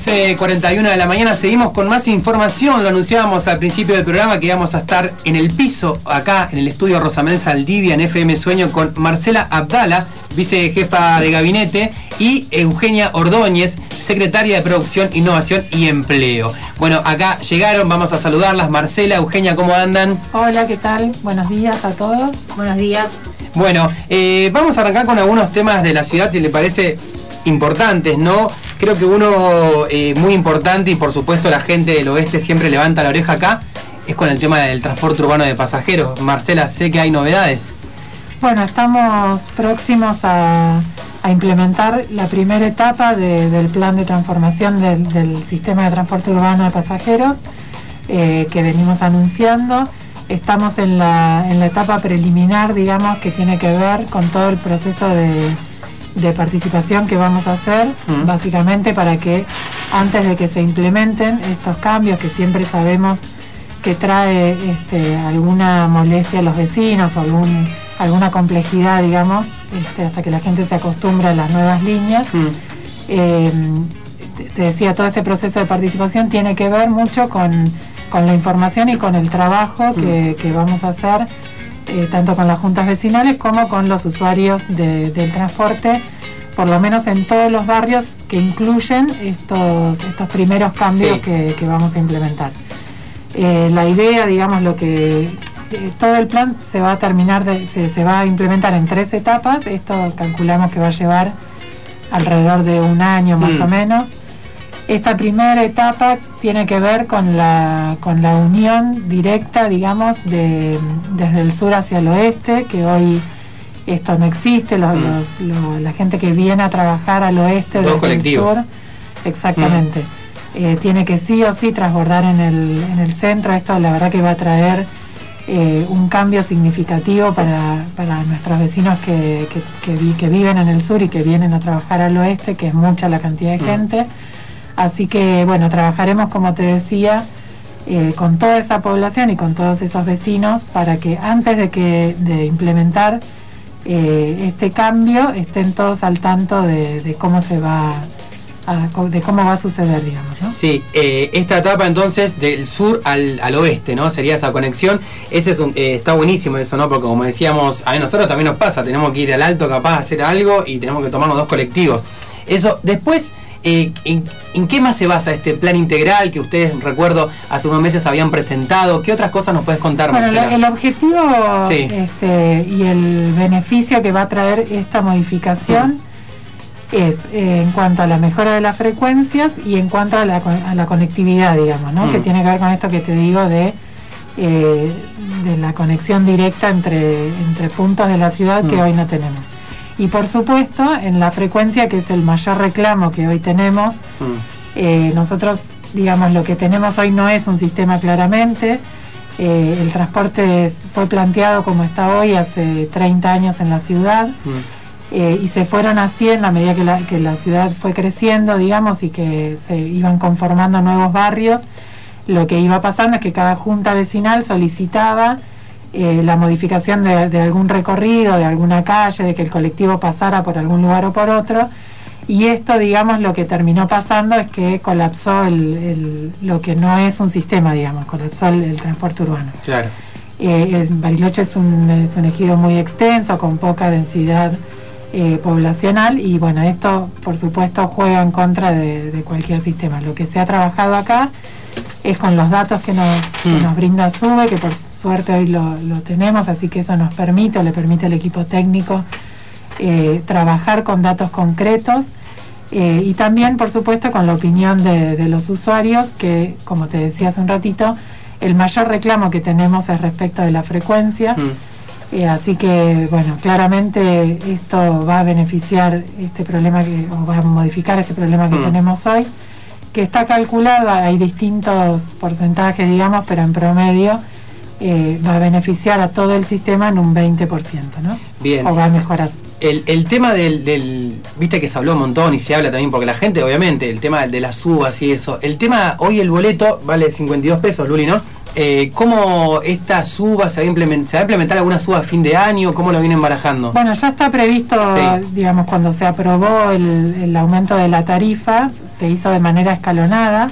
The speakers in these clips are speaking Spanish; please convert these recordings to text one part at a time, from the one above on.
11.41 de la mañana seguimos con más información. Lo anunciábamos al principio del programa que íbamos a estar en el piso acá en el estudio Rosamel Saldivia en FM Sueño con Marcela Abdala, vicejefa de gabinete, y Eugenia Ordóñez, secretaria de Producción, Innovación y Empleo. Bueno, acá llegaron, vamos a saludarlas. Marcela, Eugenia, ¿cómo andan? Hola, ¿qué tal? Buenos días a todos. Buenos días. Bueno, eh, vamos a arrancar con algunos temas de la ciudad, si le parece importantes, ¿no? Creo que uno eh, muy importante y por supuesto la gente del oeste siempre levanta la oreja acá, es con el tema del transporte urbano de pasajeros. Marcela, sé que hay novedades. Bueno, estamos próximos a, implementar la primera etapa del plan de transformación del, sistema de transporte urbano de pasajeros eh, que venimos anunciando. Estamos en la, en la etapa preliminar, digamos, que tiene que ver con todo el proceso de, de participación que vamos a hacer, básicamente para que antes de que se implementen estos cambios que siempre sabemos que trae este, alguna molestia a los vecinos o algún, alguna complejidad, digamos, este, hasta que la gente se acostumbra a las nuevas líneas. Eh, te decía, todo este proceso de participación tiene que ver mucho con, la información y con el trabajo que, que vamos a hacer eh, tanto con las juntas vecinales como con los usuarios del transporte, por lo menos en todos los barrios que incluyen estos, estos primeros cambios que, vamos a implementar. Eh, la idea, digamos, lo que eh, todo el plan se va a terminar, se, va a implementar en tres etapas. Esto calculamos que va a llevar alrededor de un año más mm. o menos. Esta primera etapa tiene que ver con la, con la unión directa, digamos, de, desde el sur hacia el oeste, que hoy esto no existe, mm. la gente que viene a trabajar al oeste del sur, exactamente, mm. eh, tiene que sí o sí transbordar en el, en el centro, esto la verdad que va a traer eh, un cambio significativo para, nuestros vecinos que, que, viven en el sur y que vienen a trabajar al oeste, que es mucha la cantidad de mm. gente. Así que bueno, trabajaremos, como te decía, eh, con toda esa población y con todos esos vecinos para que antes de, que, de implementar eh, este cambio estén todos al tanto de, cómo se va de cómo va a suceder, digamos. ¿no? Sí, eh, esta etapa entonces del sur al, oeste, ¿no? Sería esa conexión. Ese es un, está buenísimo eso, ¿no? Porque como decíamos, a nosotros también nos pasa, tenemos que ir al alto capaz de hacer algo y tenemos que tomarnos dos colectivos. Eso, después eh, ¿en, qué más se basa este plan integral que ustedes, recuerdo, hace unos meses habían presentado? ¿Qué otras cosas nos puedes contar, bueno, el objetivo este, y el beneficio que va a traer esta modificación es eh, en cuanto a la mejora de las frecuencias y en cuanto a la, conectividad, digamos, ¿no? que mm. tiene que ver con esto que te digo de, eh, de la conexión directa entre, entre puntos de la ciudad que mm. hoy no tenemos. Y por supuesto, en la frecuencia, que es el mayor reclamo que hoy tenemos, mm. eh, nosotros, digamos, lo que tenemos hoy no es un sistema claramente. Eh, el transporte fue planteado como está hoy hace 30 años en la ciudad. Mm. Eh, y se fueron haciendo a medida que la, que la ciudad fue creciendo, digamos, y que se iban conformando nuevos barrios, lo que iba pasando es que cada junta vecinal solicitaba eh, la modificación de, algún recorrido, de alguna calle, de que el colectivo pasara por algún lugar o por otro. Y esto, digamos, lo que terminó pasando es que colapsó el, lo que no es un sistema, digamos, colapsó el, transporte urbano. Claro. Eh, Bariloche es un, es un ejido muy extenso, con poca densidad eh, poblacional y bueno, esto por supuesto juega en contra de, cualquier sistema. Lo que se ha trabajado acá es con los datos que nos, que mm. nos brinda SUBE, que por suerte hoy lo, tenemos, así que eso nos permite, le permite al equipo técnico eh, trabajar con datos concretos eh, y también, por supuesto, con la opinión de, los usuarios, que, como te decía hace un ratito, el mayor reclamo que tenemos es respecto de la frecuencia. Mm. Eh, así que, bueno, claramente esto va a beneficiar este problema que, o va a modificar este problema que mm. tenemos hoy, que está calculado, hay distintos porcentajes, digamos, pero en promedio eh, va a beneficiar a todo el sistema en un 20%, ¿no? Bien. O va a mejorar. El, tema del, viste que se habló un montón y se habla también, porque la gente, obviamente, el tema de las subas y eso. El tema, hoy el boleto vale 52 pesos, Luli, ¿no? Eh, ¿Cómo esta suba se va, a implementar, se va a implementar alguna suba a fin de año? ¿Cómo lo vienen barajando? Bueno, ya está previsto, digamos, cuando se aprobó el, aumento de la tarifa, se hizo de manera escalonada.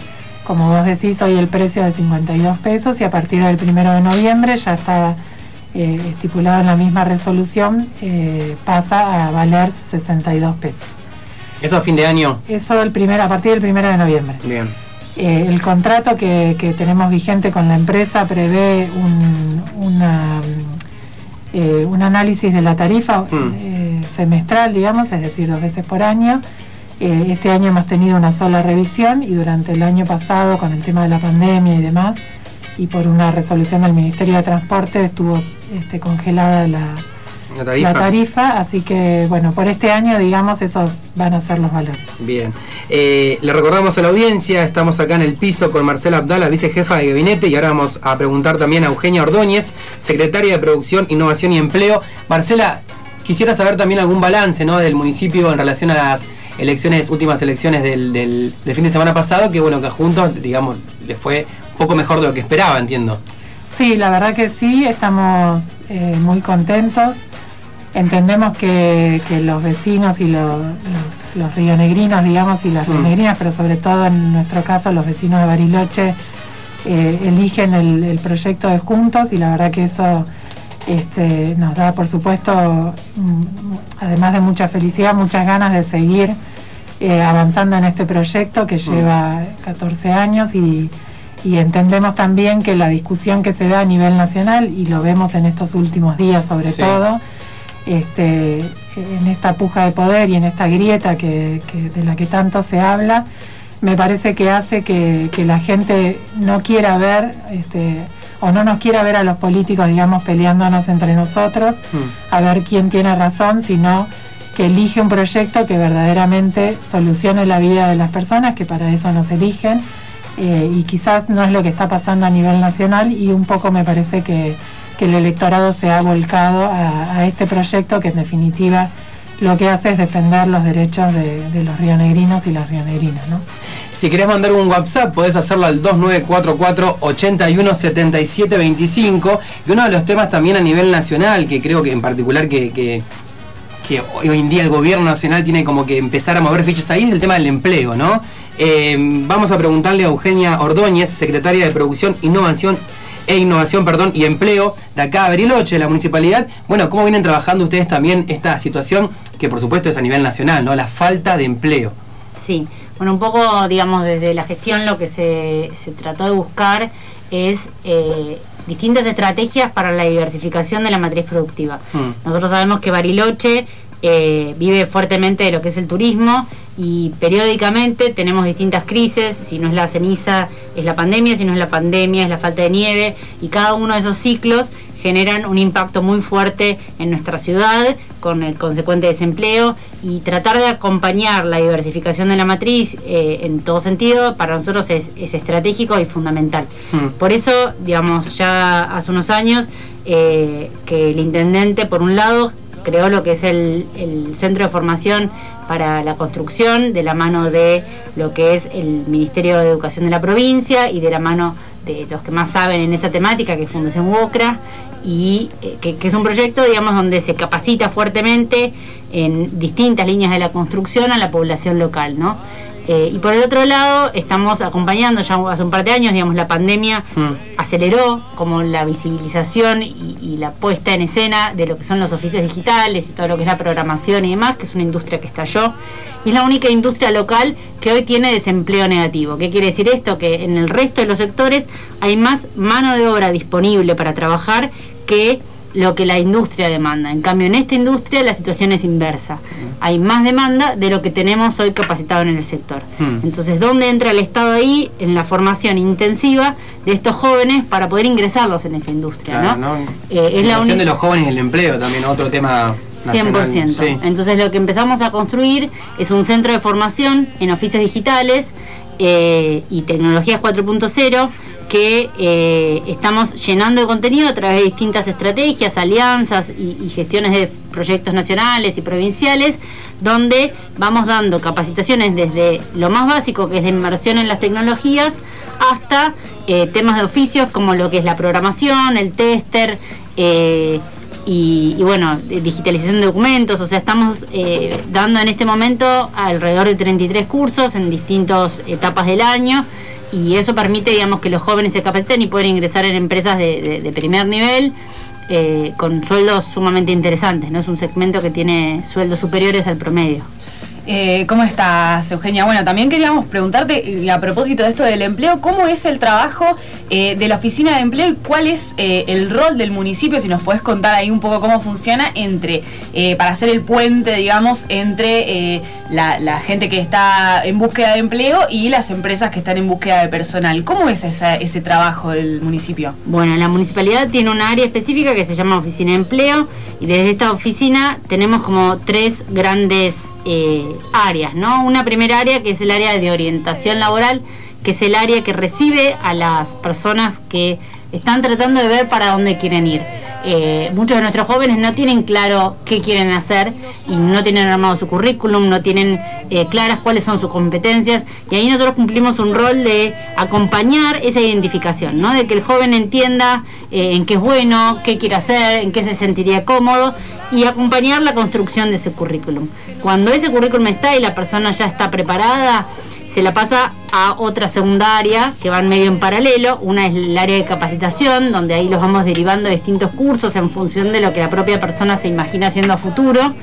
Como vos decís, hoy el precio es de 52 pesos y a partir del primero de noviembre ya está eh, estipulado en la misma resolución, eh, pasa a valer 62 pesos. ¿Eso a fin de año? Eso el primer, a partir del primero de noviembre. Bien. Eh, el contrato que, tenemos vigente con la empresa prevé un, eh, un análisis de la tarifa hmm. semestral, digamos, es decir, dos veces por año. Este año hemos tenido una sola revisión y durante el año pasado, con el tema de la pandemia y demás, y por una resolución del Ministerio de Transporte, estuvo este, congelada la, la tarifa. así que bueno, por este año, digamos, esos van a ser los valores. Bien. Eh, le recordamos a la audiencia, estamos acá en el piso con Marcela Abdala, vicejefa de gabinete, y ahora vamos a preguntar también a Eugenia Ordóñez, secretaria de Producción, Innovación y Empleo. Marcela, quisiera saber también algún balance ¿no? del municipio en relación a las elecciones, últimas elecciones del, del, fin de semana pasado, que bueno, que juntos, digamos, les fue un poco mejor de lo que esperaba, entiendo. Sí, la verdad que sí, estamos eh, muy contentos. Entendemos que, los vecinos y los, los, rionegrinos, digamos, y las mm. rionegrinas, pero sobre todo en nuestro caso los vecinos de Bariloche, eh, eligen el, proyecto de Juntos y la verdad que eso este, nos da, por supuesto, mm, además de mucha felicidad, muchas ganas de seguir eh, avanzando en este proyecto que mm. lleva 14 años y, entendemos también que la discusión que se da a nivel nacional, y lo vemos en estos últimos días sobre todo, este, en esta puja de poder y en esta grieta que, de la que tanto se habla, me parece que hace que, la gente no quiera ver este, o no nos quiera ver a los políticos, digamos, peleándonos entre nosotros, mm. a ver quién tiene razón, sino que elige un proyecto que verdaderamente solucione la vida de las personas, que para eso nos eligen, eh, y quizás no es lo que está pasando a nivel nacional, y un poco me parece que que el electorado se ha volcado a, este proyecto que en definitiva lo que hace es defender los derechos de, los rionegrinos y las rionegrinas. ¿no? Si querés mandar un WhatsApp, podés hacerlo al 2944-817725. Y uno de los temas también a nivel nacional, que creo que en particular que, hoy en día el gobierno nacional tiene como que empezar a mover fichas ahí, es el tema del empleo, ¿no? Eh, vamos a preguntarle a Eugenia Ordóñez, secretaria de Producción, Innovación e Innovación perdón, y Empleo de acá a de la municipalidad. Bueno, ¿cómo vienen trabajando ustedes también esta situación que por supuesto es a nivel nacional, ¿no? La falta de empleo. Sí, bueno, un poco, digamos, desde la gestión lo que se, trató de buscar es eh, distintas estrategias para la diversificación de la matriz productiva. Mm. Nosotros sabemos que Bariloche eh, vive fuertemente de lo que es el turismo y periódicamente tenemos distintas crisis, si no es la ceniza es la pandemia, si no es la pandemia es la falta de nieve y cada uno de esos ciclos generan un impacto muy fuerte en nuestra ciudad con el consecuente desempleo y tratar de acompañar la diversificación de la matriz eh, en todo sentido para nosotros es, estratégico y fundamental. Hmm. Por eso, digamos, ya hace unos años eh, que el intendente, por un lado, creó lo que es el, Centro de Formación para la Construcción, de la mano de lo que es el Ministerio de Educación de la provincia y de la mano de los que más saben en esa temática, que es Fundación UOCRA, y eh, que, que, es un proyecto, digamos, donde se capacita fuertemente en distintas líneas de la construcción a la población local, ¿no? Eh, y por el otro lado, estamos acompañando, ya hace un par de años, digamos, la pandemia mm. aceleró como la visibilización y, la puesta en escena de lo que son los oficios digitales y todo lo que es la programación y demás, que es una industria que estalló. Y es la única industria local que hoy tiene desempleo negativo. ¿Qué quiere decir esto? Que en el resto de los sectores hay más mano de obra disponible para trabajar que lo que la industria demanda. En cambio, en esta industria la situación es inversa. Mm. Hay más demanda de lo que tenemos hoy capacitado en el sector. Mm. Entonces, ¿dónde entra el Estado ahí? En la formación intensiva de estos jóvenes para poder ingresarlos en esa industria. ¿no? Eh, es la de los jóvenes y el empleo también, otro tema 100%. Entonces lo que empezamos a construir es un centro de formación en oficios digitales eh, y tecnologías 4.0 que eh, estamos llenando de contenido a través de distintas estrategias, alianzas y, gestiones de proyectos nacionales y provinciales, donde vamos dando capacitaciones desde lo más básico, que es la inmersión en las tecnologías, hasta eh, temas de oficios como lo que es la programación, el tester. Eh, y, bueno, digitalización de documentos, o sea, estamos dando en este momento alrededor de 33 cursos en distintas etapas del año y eso permite, digamos, que los jóvenes se capaciten y puedan ingresar en empresas de, primer nivel eh, con sueldos sumamente interesantes, ¿no? Es un segmento que tiene sueldos superiores al promedio. Eh, ¿Cómo estás, Eugenia? Bueno, también queríamos preguntarte, a propósito de esto del empleo, ¿cómo es el trabajo eh, de la oficina de empleo y cuál es eh, el rol del municipio? Si nos podés contar ahí un poco cómo funciona entre, para hacer el puente, digamos, entre la, gente que está en búsqueda de empleo y las empresas que están en búsqueda de personal. ¿Cómo es ese trabajo del municipio? Bueno, la municipalidad tiene una área específica que se llama Oficina de Empleo y desde esta oficina tenemos como tres grandes áreas, ¿no? Una primera área que es el área de orientación laboral, que es el área que recibe a las personas que están tratando de ver para dónde quieren ir. Eh, muchos de nuestros jóvenes no tienen claro qué quieren hacer y no tienen armado su currículum, no tienen eh, claras cuáles son sus competencias y ahí nosotros cumplimos un rol de acompañar esa identificación, ¿no? de que el joven entienda eh, en qué es bueno, qué quiere hacer, en qué se sentiría cómodo y acompañar la construcción de ese currículum. Cuando ese currículum está y la persona ya está preparada, se la pasa a otra secundaria que van medio en paralelo. Una es el área de capacitación, donde ahí los vamos derivando de distintos cursos en función de lo que la propia persona se imagina haciendo a futuro.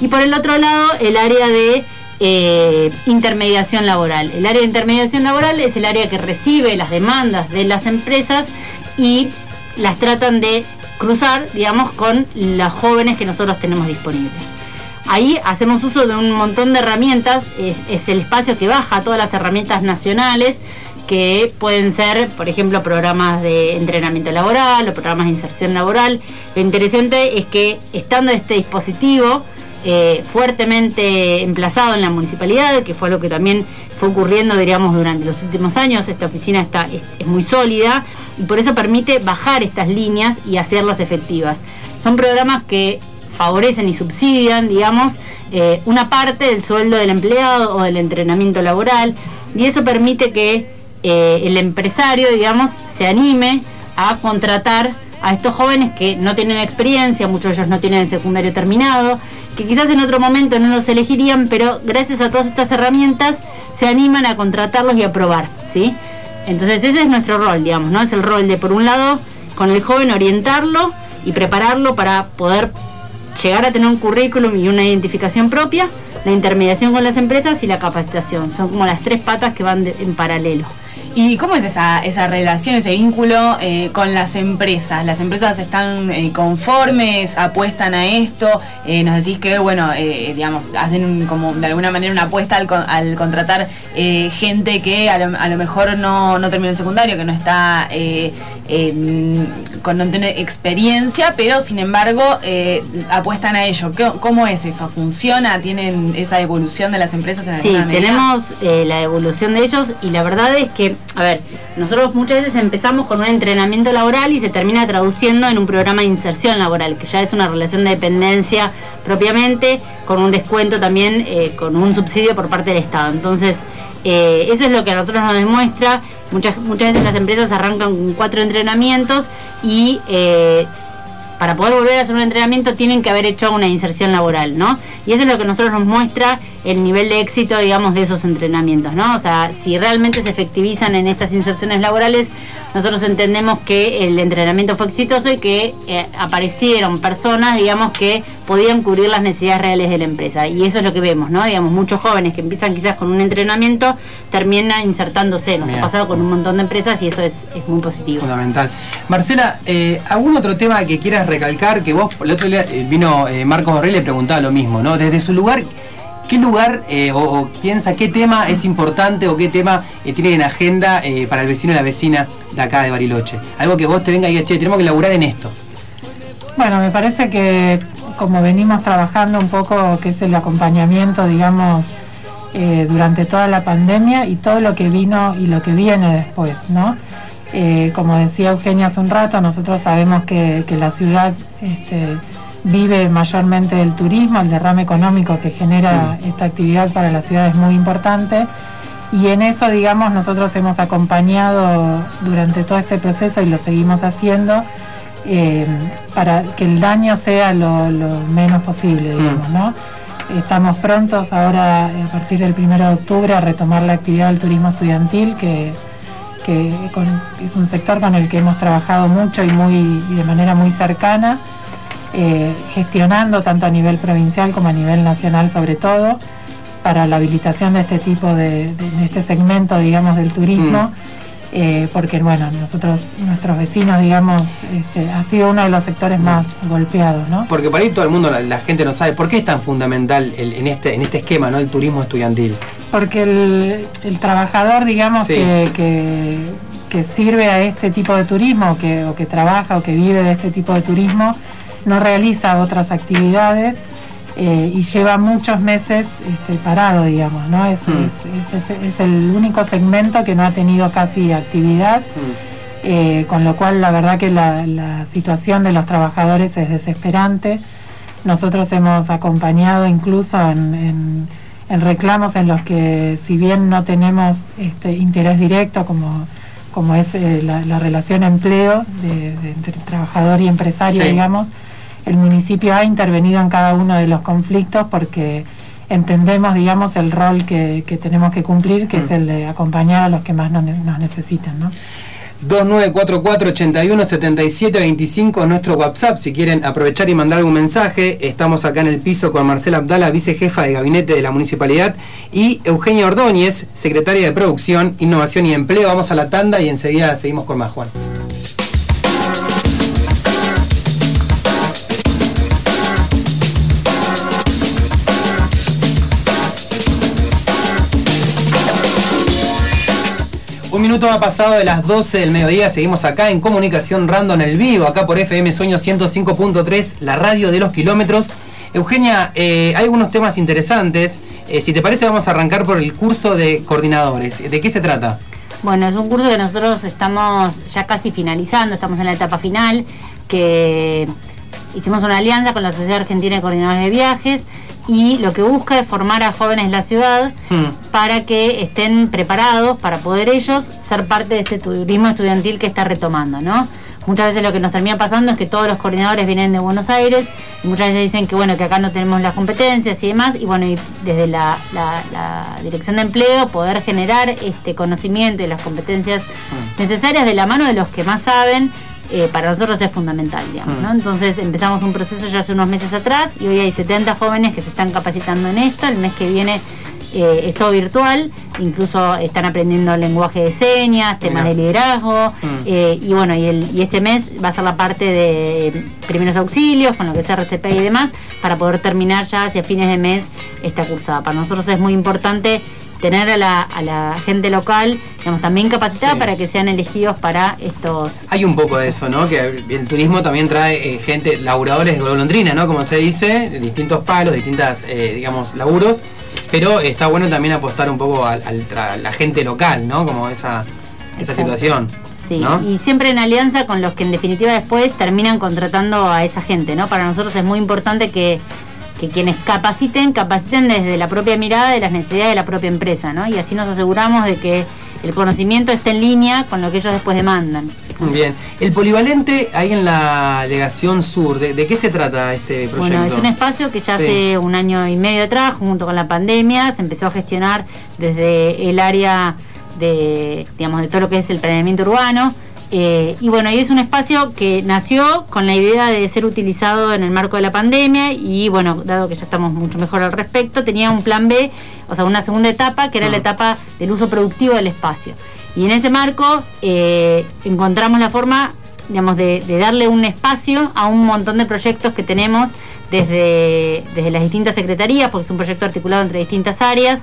Y por el otro lado, el área de eh, intermediación laboral. El área de intermediación laboral es el área que recibe las demandas de las empresas y las tratan de cruzar, digamos, con los jóvenes que nosotros tenemos disponibles. Ahí hacemos uso de un montón de herramientas, es, el espacio que baja todas las herramientas nacionales que pueden ser, por ejemplo, programas de entrenamiento laboral o programas de inserción laboral. Lo interesante es que estando este dispositivo eh, fuertemente emplazado en la municipalidad, que fue lo que también fue ocurriendo, diríamos, durante los últimos años, esta oficina está, es muy sólida y por eso permite bajar estas líneas y hacerlas efectivas. Son programas que favorecen y subsidian, digamos, eh, una parte del sueldo del empleado o del entrenamiento laboral, y eso permite que eh, el empresario, digamos, se anime a contratar a estos jóvenes que no tienen experiencia, muchos de ellos no tienen el secundario terminado, que quizás en otro momento no los elegirían, pero gracias a todas estas herramientas se animan a contratarlos y a probar, ¿sí? Entonces ese es nuestro rol, digamos, ¿no? Es el rol de, por un lado, con el joven orientarlo y prepararlo para poder llegar a tener un currículum y una identificación propia, la intermediación con las empresas y la capacitación. Son como las tres patas que van en paralelo. ¿Y cómo es esa, esa relación, ese vínculo eh, con las empresas? ¿Las empresas están eh, conformes, apuestan a esto? Eh, nos decís que, bueno, digamos, hacen como de alguna manera una apuesta al, al contratar gente que a lo, mejor no, no terminó el secundario, que no está con no tiene experiencia, pero sin embargo apuestan a ello. ¿Cómo es eso? ¿Funciona? ¿Tienen esa evolución de las empresas en Sí, tenemos la evolución de ellos y la verdad es que a ver, nosotros muchas veces empezamos con un entrenamiento laboral y se termina traduciendo en un programa de inserción laboral, que ya es una relación de dependencia propiamente, con un descuento también, eh, con un subsidio por parte del Estado. Entonces, eh, eso es lo que a nosotros nos demuestra. Muchas, muchas veces las empresas arrancan con cuatro entrenamientos y eh, para poder volver a hacer un entrenamiento tienen que haber hecho una inserción laboral, ¿no? Y eso es lo que nosotros nos muestra el nivel de éxito, digamos, de esos entrenamientos, ¿no? O sea, si realmente se efectivizan en estas inserciones laborales, nosotros entendemos que el entrenamiento fue exitoso y que eh, aparecieron personas, digamos, que podían cubrir las necesidades reales de la empresa. Y eso es lo que vemos, ¿no? Digamos, muchos jóvenes que empiezan quizás con un entrenamiento terminan insertándose. Nos ha pasado con un montón de empresas y eso es, muy positivo. Fundamental. Marcela, eh, ¿algún otro tema que quieras recalcar? Que vos, el otro día eh, vino Marcos Borrell y le preguntaba lo mismo, ¿no? Desde su lugar, ¿Qué lugar eh, o, piensa qué tema es importante o qué tema eh, tiene en agenda eh, para el vecino y la vecina de acá de Bariloche? Algo que vos te venga y diga, che, tenemos que laburar en esto. Bueno, me parece que como venimos trabajando un poco, que es el acompañamiento, digamos, durante toda la pandemia y todo lo que vino y lo que viene después, ¿no? como decía Eugenia hace un rato, nosotros sabemos que, que la ciudad... Este, vive mayormente el turismo, el derrame económico que genera esta actividad para la ciudad es muy importante. Y en eso, digamos, nosotros hemos acompañado durante todo este proceso y lo seguimos haciendo eh, para que el daño sea lo, menos posible, digamos, ¿no? Estamos prontos ahora, a partir del 1 de octubre, a retomar la actividad del turismo estudiantil, que, es un sector con el que hemos trabajado mucho y, muy, de manera muy cercana, eh, gestionando tanto a nivel provincial como a nivel nacional sobre todo, para la habilitación de este tipo de, este segmento, digamos, del turismo. Mm. Eh, porque bueno, nosotros, nuestros vecinos, digamos, este, ha sido uno de los sectores más golpeados, ¿no? Porque por ahí todo el mundo, la, gente no sabe, ¿por qué es tan fundamental en, este, en este esquema, ¿no? El turismo estudiantil. Porque el, trabajador, digamos, que, que, sirve a este tipo de turismo, que, o que trabaja o que vive de este tipo de turismo, no realiza otras actividades eh, y lleva muchos meses este, parado, digamos, ¿no? Mm. Es, es, el único segmento que no ha tenido casi actividad, mm. eh, con lo cual la verdad que la, situación de los trabajadores es desesperante. Nosotros hemos acompañado incluso en, reclamos en los que si bien no tenemos este, interés directo como como es eh, la, relación empleo de, entre trabajador y empresario, digamos, el municipio ha intervenido en cada uno de los conflictos porque entendemos, digamos, el rol que, tenemos que cumplir, que es mm. el de acompañar a los que más nos, necesitan, ¿no? 2944-817725 nuestro WhatsApp. Si quieren aprovechar y mandar algún mensaje, estamos acá en el piso con Marcela Abdala, vicejefa de gabinete de la municipalidad, y Eugenia Ordóñez, secretaria de Producción, Innovación y Empleo. Vamos a la tanda y enseguida seguimos con más, Juan. Un minuto ha pasado de las 12 del mediodía, seguimos acá en Comunicación Random en el vivo, acá por FM Sueño 105.3, la radio de los kilómetros. Eugenia, eh, hay algunos temas interesantes. Eh, si te parece, vamos a arrancar por el curso de coordinadores. ¿De qué se trata? Bueno, es un curso que nosotros estamos ya casi finalizando, estamos en la etapa final, que hicimos una alianza con la Sociedad Argentina de Coordinadores de Viajes y lo que busca es formar a jóvenes de la ciudad hmm. para que estén preparados para poder ellos ser parte de este turismo estudiantil que está retomando, ¿no? Muchas veces lo que nos termina pasando es que todos los coordinadores vienen de Buenos Aires y muchas veces dicen que bueno que acá no tenemos las competencias y demás y bueno y desde la, dirección de empleo poder generar este conocimiento y las competencias hmm. necesarias de la mano de los que más saben eh, para nosotros es fundamental, digamos, ¿no? Mm. Entonces empezamos un proceso ya hace unos meses atrás y hoy hay 70 jóvenes que se están capacitando en esto. El mes que viene eh, es todo virtual, incluso están aprendiendo lenguaje de señas, temas de liderazgo, mm. eh, y bueno, y, y, este mes va a ser la parte de primeros auxilios, con lo que es RCP y demás, para poder terminar ya hacia fines de mes esta cursada. Para nosotros es muy importante tener a la, a la gente local digamos, también capacitada para que sean elegidos para estos... Hay un poco de eso, ¿no? Que el turismo también trae eh, gente, laburadores de golondrina, ¿no? Como se dice, distintos palos, distintas, eh, digamos, laburos. Pero está bueno también apostar un poco a, la gente local, ¿no? Como esa, esa situación. Sí, y siempre en alianza con los que en definitiva después terminan contratando a esa gente, ¿no? Para nosotros es muy importante que que quienes capaciten, capaciten desde la propia mirada de las necesidades de la propia empresa, ¿no? Y así nos aseguramos de que el conocimiento esté en línea con lo que ellos después demandan. Bien, el polivalente ahí en la delegación sur, ¿de, qué se trata este proyecto? Bueno, es un espacio que ya hace un año y medio atrás, junto con la pandemia, se empezó a gestionar desde el área de, digamos, de todo lo que es el planeamiento urbano, eh, y bueno, y es un espacio que nació con la idea de ser utilizado en el marco de la pandemia y bueno, dado que ya estamos mucho mejor al respecto, tenía un plan B, o sea, una segunda etapa que era la mm. etapa del uso productivo del espacio. Y en ese marco eh, encontramos la forma, digamos, de, darle un espacio a un montón de proyectos que tenemos desde, desde las distintas secretarías, porque es un proyecto articulado entre distintas áreas.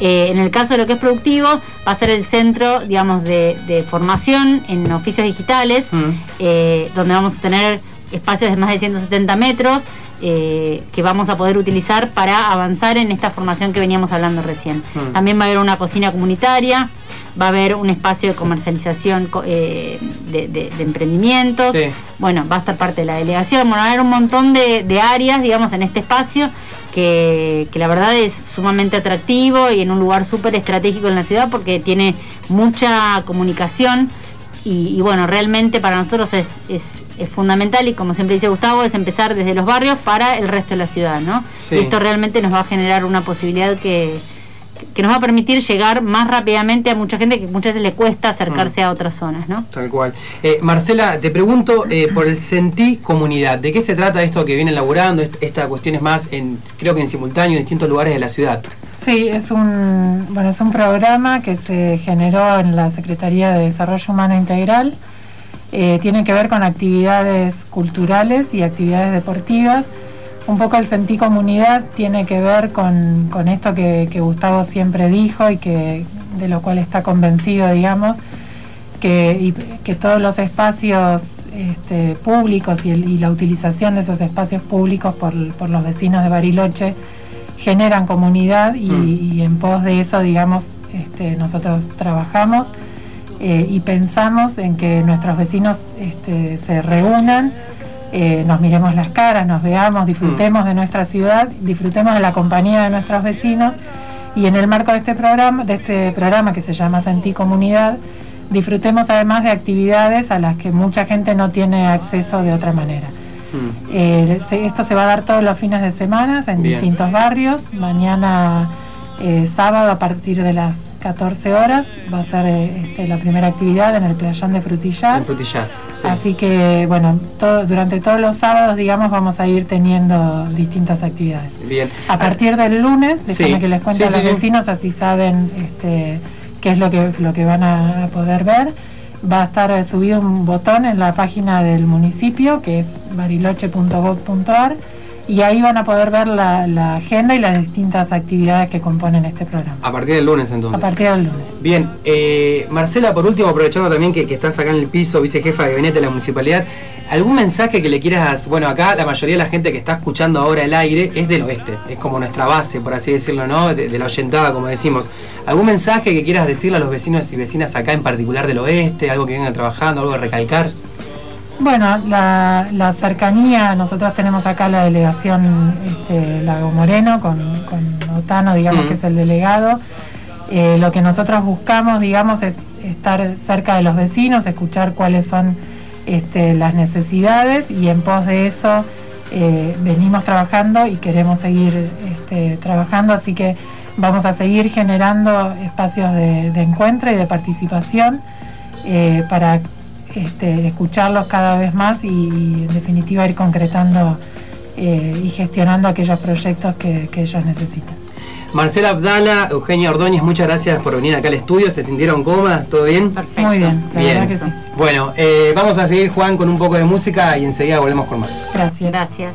Eh, en el caso de lo que es productivo, va a ser el centro, digamos, de, formación en oficios digitales, mm. eh, donde vamos a tener espacios de más de 170 metros eh, que vamos a poder utilizar para avanzar en esta formación que veníamos hablando recién. Mm. También va a haber una cocina comunitaria, va a haber un espacio de comercialización eh, de, emprendimientos, bueno, va a estar parte de la delegación, bueno, va a haber un montón de, áreas, digamos, en este espacio que, la verdad es sumamente atractivo y en un lugar súper estratégico en la ciudad porque tiene mucha comunicación y, bueno, realmente para nosotros es, es, fundamental y como siempre dice Gustavo, es empezar desde los barrios para el resto de la ciudad, ¿no? esto realmente nos va a generar una posibilidad que, que nos va a permitir llegar más rápidamente a mucha gente que muchas veces le cuesta acercarse mm. a otras zonas, ¿no? Tal cual. Eh, Marcela, te pregunto eh, por el Sentí Comunidad. ¿De qué se trata esto que viene elaborando? Esta cuestión es más, en, creo que en simultáneo, en distintos lugares de la ciudad. Sí, es un, bueno, es un programa que se generó en la Secretaría de Desarrollo Humano Integral. Eh, tiene que ver con actividades culturales y actividades deportivas un poco el sentí comunidad tiene que ver con, esto que, Gustavo siempre dijo y que de lo cual está convencido, digamos, que, que todos los espacios este, públicos y, la utilización de esos espacios públicos por, los vecinos de Bariloche generan comunidad y, mm. en pos de eso, digamos, este, nosotros trabajamos eh, y pensamos en que nuestros vecinos este, se reúnan eh, nos miremos las caras, nos veamos, disfrutemos mm. de nuestra ciudad, disfrutemos de la compañía de nuestros vecinos y en el marco de este programa, de este programa que se llama Sentí Comunidad, disfrutemos además de actividades a las que mucha gente no tiene acceso de otra manera. Mm. Eh, esto se va a dar todos los fines de semana en distintos barrios. Mañana eh, sábado a partir de las 14 horas va a ser este, la primera actividad en el playón de Frutillar. Frutillar. Así que, bueno, durante todos los sábados, digamos, vamos a ir teniendo distintas actividades. Bien. A partir del lunes, déjenme que les cuente a los vecinos, así saben este, qué es lo que, lo que van a poder ver. Va a estar subido un botón en la página del municipio, que es bariloche.gov.ar y ahí van a poder ver la, agenda y las distintas actividades que componen este programa. A partir del lunes entonces. A partir del lunes. Bien, eh, Marcela, por último, aprovechando también que, estás acá en el piso, vicejefa de gabinete de la municipalidad, ¿algún mensaje que le quieras, bueno, acá la mayoría de la gente que está escuchando ahora el aire es del oeste, es como nuestra base, por así decirlo, ¿no? De, la oyentada, como decimos. ¿Algún mensaje que quieras decirle a los vecinos y vecinas acá en particular del oeste, algo que vengan trabajando, algo a recalcar? Bueno, la, cercanía, nosotros tenemos acá la delegación este, Lago Moreno con, Otano, digamos que es el delegado. Eh, lo que nosotros buscamos, digamos, es estar cerca de los vecinos, escuchar cuáles son este, las necesidades y en pos de eso eh, venimos trabajando y queremos seguir este, trabajando, así que vamos a seguir generando espacios de, encuentro y de participación eh, para este, escucharlos cada vez más y, en definitiva ir concretando eh, y gestionando aquellos proyectos que, ellos necesitan. Marcela Abdala, Eugenia Ordóñez, muchas gracias por venir acá al estudio. ¿Se sintieron cómodas? ¿Todo bien? Perfecto. Muy bien, bien. Bueno, eh, vamos a seguir, Juan, con un poco de música y enseguida volvemos con más. Gracias. Gracias.